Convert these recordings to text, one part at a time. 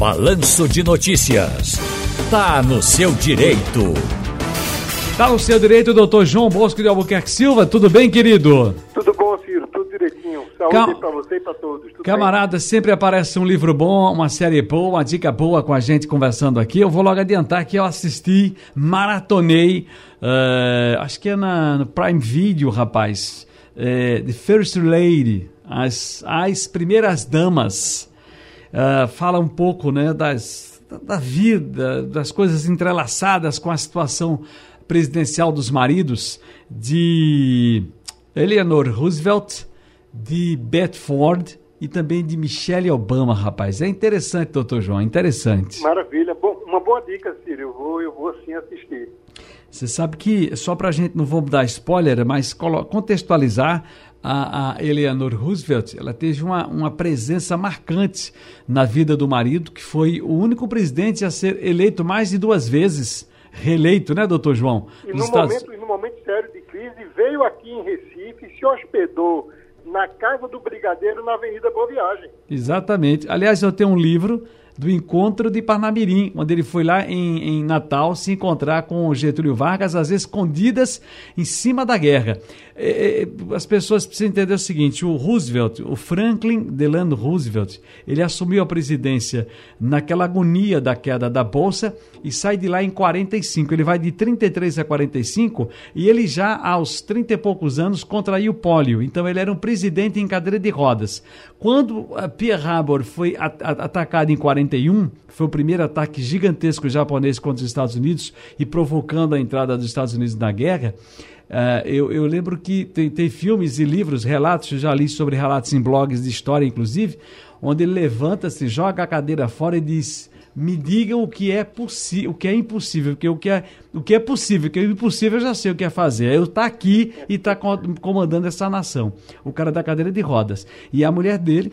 Balanço de Notícias. Tá no seu direito. Tá no seu direito, doutor João Bosco de Albuquerque Silva. Tudo bem, querido? Tudo bom, Ciro. Tudo direitinho. Saúde Cam... para você e para todos. Tudo Camarada, bem? sempre aparece um livro bom, uma série boa, uma dica boa com a gente conversando aqui. Eu vou logo adiantar que eu assisti, maratonei, uh, acho que é na, no Prime Video, rapaz, uh, The First Lady, as, as primeiras damas uh, fala um pouco né, das, da vida, das coisas entrelaçadas com a situação presidencial dos maridos de Eleanor Roosevelt, de Beth Ford e também de Michelle Obama, rapaz. É interessante, doutor João, é interessante. Maravilha. Bom, uma boa dica, Ciro. Eu vou, eu vou sim assistir. Você sabe que, só para a gente, não vou dar spoiler, mas contextualizar, a, a Eleanor Roosevelt, ela teve uma, uma presença marcante na vida do marido, que foi o único presidente a ser eleito mais de duas vezes, reeleito, né, doutor João? E no, Estados... momento, no momento sério de crise, veio aqui em Recife e se hospedou na Casa do Brigadeiro, na Avenida Boa Viagem. Exatamente. Aliás, eu tenho um livro do encontro de Parnamirim, onde ele foi lá em, em Natal se encontrar com Getúlio Vargas, às vezes escondidas em cima da guerra. É, é, as pessoas precisam entender o seguinte: o Roosevelt, o Franklin Delano Roosevelt, ele assumiu a presidência naquela agonia da queda da bolsa e sai de lá em 45. Ele vai de 33 a 45 e ele já aos 30 e poucos anos contraiu pólio. Então ele era um presidente em cadeira de rodas. Quando Pearl Harbor foi atacado em 41, foi o primeiro ataque gigantesco japonês contra os Estados Unidos e provocando a entrada dos Estados Unidos na guerra. Uh, eu, eu, lembro que tem, tem, filmes e livros, relatos, eu já li sobre relatos em blogs de história, inclusive, onde ele levanta-se, joga a cadeira fora e diz: Me digam o que é possível, o que é impossível, porque o que é, o que é possível, o que é impossível eu já sei o que é fazer. Eu tá aqui e tá comandando essa nação. O cara da cadeira de rodas. E a mulher dele,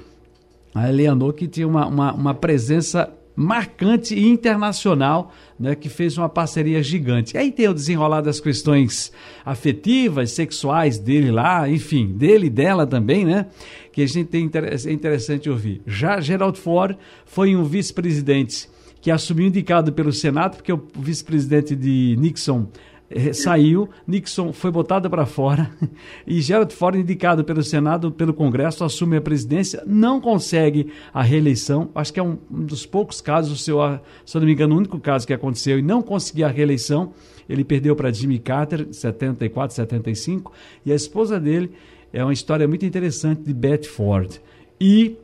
a Eleanor, que tinha uma, uma, uma presença marcante e internacional, né, que fez uma parceria gigante. E aí tem o desenrolar das questões afetivas, sexuais dele lá, enfim, dele e dela também, né? Que a gente tem é interessante ouvir. Já Gerald Ford foi um vice-presidente que assumiu indicado pelo Senado, porque o vice-presidente de Nixon eh, saiu, Nixon foi botado para fora e Gerald Ford, indicado pelo Senado, pelo Congresso, assume a presidência, não consegue a reeleição. Acho que é um, dos poucos casos, se eu, se eu não me engano, o único caso que aconteceu e não conseguiu a reeleição. Ele perdeu para Jimmy Carter, 74, 75, e a esposa dele é uma história muito interessante de Beth Ford. E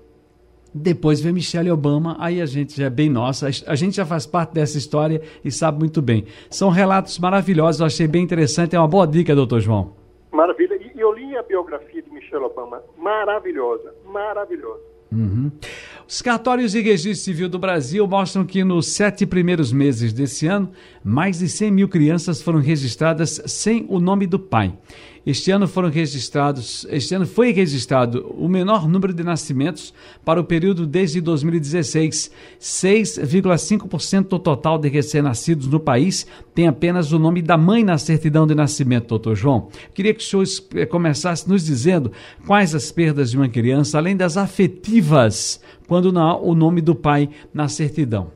depois vem Michelle Obama, aí a gente já é bem nossa, a gente já faz parte dessa história e sabe muito bem. São relatos maravilhosos, eu achei bem interessante, é uma boa dica, doutor João. Maravilha, e eu li a biografia de Michelle Obama, maravilhosa, maravilhosa. Uhum. Os cartórios de registro civil do Brasil mostram que nos sete primeiros meses desse ano, mais de 100 mil crianças foram registradas sem o nome do pai. Este ano foram registrados, este ano foi registrado o menor número de nascimentos para o período desde 2016. 6,5% do total de recém-nascidos no país tem apenas o nome da mãe na certidão de nascimento, doutor João. Queria que o senhor eh, começasse nos dizendo quais as perdas de uma criança, além das afetivas, quando não há o nome do pai na certidão.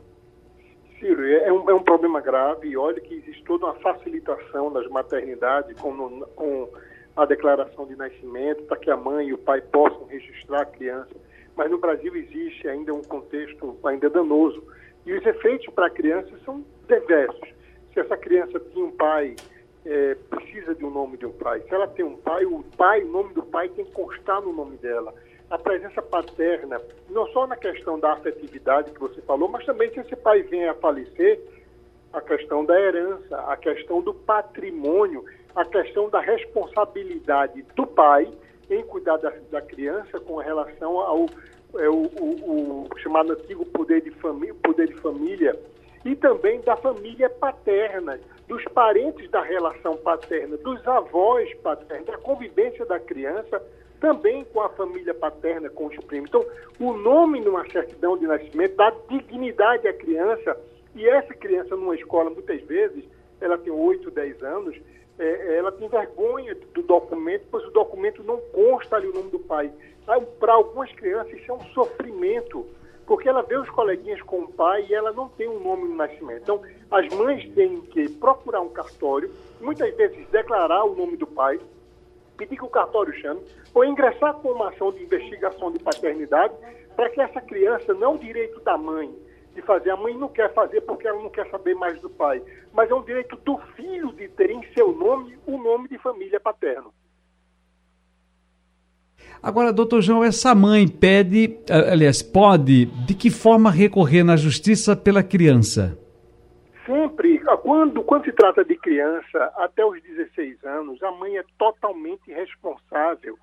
Ciro, é um, é um problema grave e olha que existe toda uma facilitação das maternidades com, com a declaração de nascimento para que a mãe e o pai possam registrar a criança. Mas no Brasil existe ainda um contexto ainda danoso e os efeitos para a criança são diversos. Se essa criança tinha um pai, é, precisa de um nome de um pai. Se ela tem um pai, o pai, o nome do pai tem que constar no nome dela a presença paterna, não só na questão da afetividade que você falou, mas também se esse pai vem a falecer, a questão da herança, a questão do patrimônio, a questão da responsabilidade do pai em cuidar da, da criança com relação ao é, o, o, o, chamado antigo poder de, família, poder de família e também da família paterna, dos parentes da relação paterna, dos avós paternos, da convivência da criança também com a família paterna, com os primos. Então, o nome numa certidão de nascimento dá dignidade à criança e essa criança numa escola, muitas vezes, ela tem 8, 10 anos, é, ela tem vergonha do documento, pois o documento não consta ali o nome do pai. Para algumas crianças isso é um sofrimento, porque ela vê os coleguinhas com o pai e ela não tem um nome no nascimento. Então, as mães têm que procurar um cartório, muitas vezes declarar o nome do pai, pedir que o cartório chame, ou ingressar com uma ação de investigação de paternidade, para que essa criança, não o direito da mãe de fazer, a mãe não quer fazer porque ela não quer saber mais do pai, mas é um direito do filho de ter em seu nome o nome de família paterno. Agora, doutor João, essa mãe pede, aliás, pode, de que forma recorrer na justiça pela criança? Sempre, quando, quando se trata de criança até os 16 anos, a mãe é totalmente responsável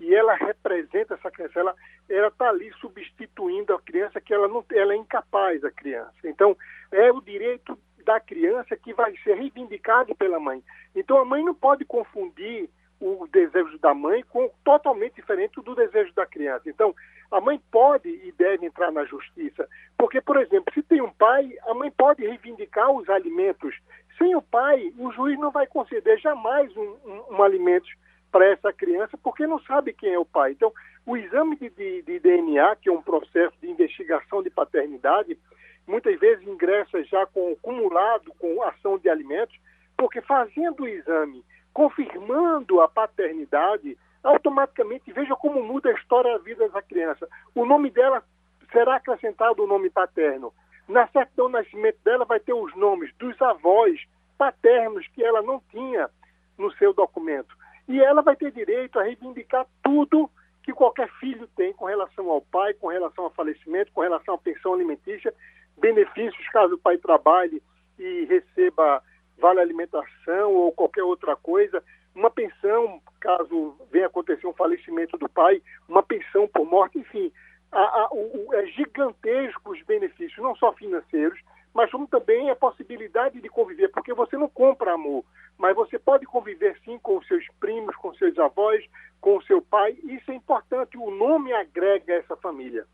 e ela representa essa criança, ela ela está ali substituindo a criança que ela não ela é incapaz a criança. Então é o direito da criança que vai ser reivindicado pela mãe. Então a mãe não pode confundir o desejo da mãe com totalmente diferente do desejo da criança. Então, a mãe pode e deve entrar na justiça, porque, por exemplo, se tem um pai, a mãe pode reivindicar os alimentos. Sem o pai, o juiz não vai conceder jamais um, um, um alimento para essa criança, porque não sabe quem é o pai. Então, o exame de, de, de DNA, que é um processo de investigação de paternidade, muitas vezes ingressa já com acumulado com ação de alimentos, porque fazendo o exame confirmando a paternidade, automaticamente veja como muda a história da vida da criança. O nome dela será acrescentado o nome paterno. Na certidão de nascimento dela vai ter os nomes dos avós paternos que ela não tinha no seu documento. E ela vai ter direito a reivindicar tudo que qualquer filho tem com relação ao pai, com relação ao falecimento, com relação à pensão alimentícia, benefícios caso o pai trabalhe e receba vale alimentação ou qualquer outra coisa, uma pensão, caso venha acontecer um falecimento do pai, uma pensão por morte, enfim, a, a, o, é gigantesco os benefícios, não só financeiros, mas como também a possibilidade de conviver, porque você não compra amor, mas você pode conviver sim com seus primos, com seus avós, com o seu pai, isso é importante, o nome agrega essa família.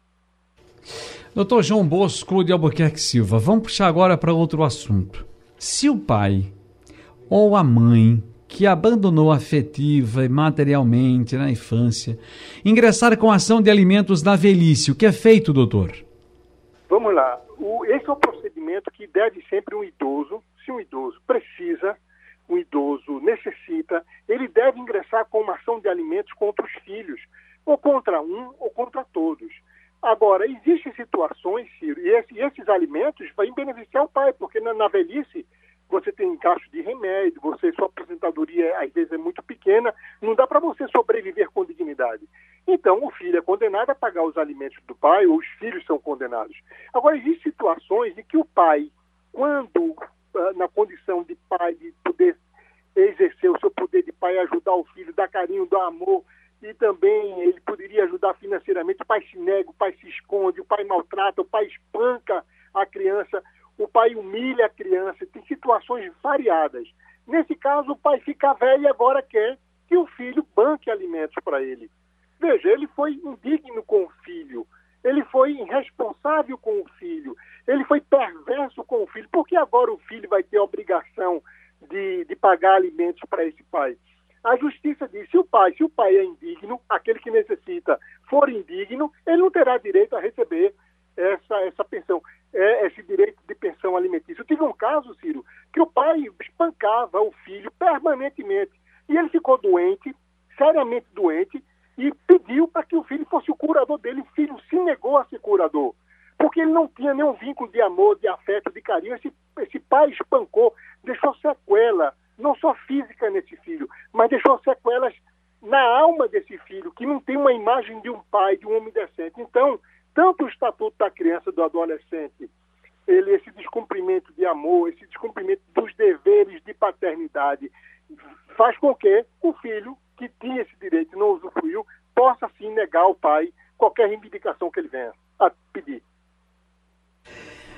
Doutor João Bosco de Albuquerque Silva, vamos puxar agora para outro assunto. Se o pai ou a mãe que abandonou afetiva e materialmente na infância ingressar com ação de alimentos na velhice, o que é feito, doutor? Vamos lá. O, esse é o procedimento que deve sempre um idoso, se um idoso precisa, um idoso necessita, ele deve ingressar com uma ação de alimentos contra os filhos, ou contra um ou contra todos. Agora, existem situações, Ciro, e, esse, esses alimentos vão beneficiar o pai, porque na, na velhice você tem gasto de remédio, você sua aposentadoria às vezes é muito pequena, não dá para você sobreviver com dignidade. Então, o filho é condenado a pagar os alimentos do pai, ou os filhos são condenados. Agora, existem situações em que o pai, quando ah, na condição de pai, de poder exercer o seu poder de pai, ajudar o filho, dar carinho, dar amor, e também ele poderia ajudar financeiramente. O pai se nega, o pai se esconde, o pai maltrata, o pai espanca a criança, o pai humilha a criança, tem situações variadas. Nesse caso, o pai fica velho e agora quer o filho banque alimentos para ele. Veja, ele foi indigno com o filho, ele foi irresponsável com o filho, ele foi perverso com o filho. Por que agora o filho vai ter a obrigação de, de pagar alimentos para esse pai? A justiça diz: se o pai, se o pai é indigno, aquele que necessita for indigno, ele não terá direito a receber essa, essa pensão, é, esse direito de pensão alimentícia. Eu tive um caso, Ciro, que o pai espancava o filho permanentemente e ele ficou doente, seriamente doente, e pediu para que o filho fosse o curador dele. O filho se negou a ser curador, porque ele não tinha nenhum vínculo de amor, de afeto, de carinho. Esse, esse pai espancou, deixou sequela não só física nesse filho, mas deixou sequelas na alma desse filho, que não tem uma imagem de um pai, de um homem decente. Então, tanto o estatuto da criança, do adolescente, ele, esse descumprimento de amor, esse descumprimento dos deveres de paternidade, faz com que o filho que tinha esse direito e não usufruiu, possa sim negar ao pai qualquer reivindicação que ele venha a pedir.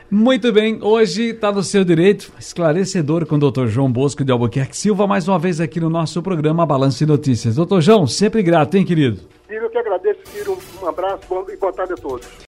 Muito bem, hoje está no seu direito, esclarecedor com o Dr. João Bosco de Albuquerque Silva, mais uma vez aqui no nosso programa Balanço de Notícias. Doutor João, sempre grato, hein, querido? Eu que agradeço, Ciro. Um abraço e boa tarde a todos.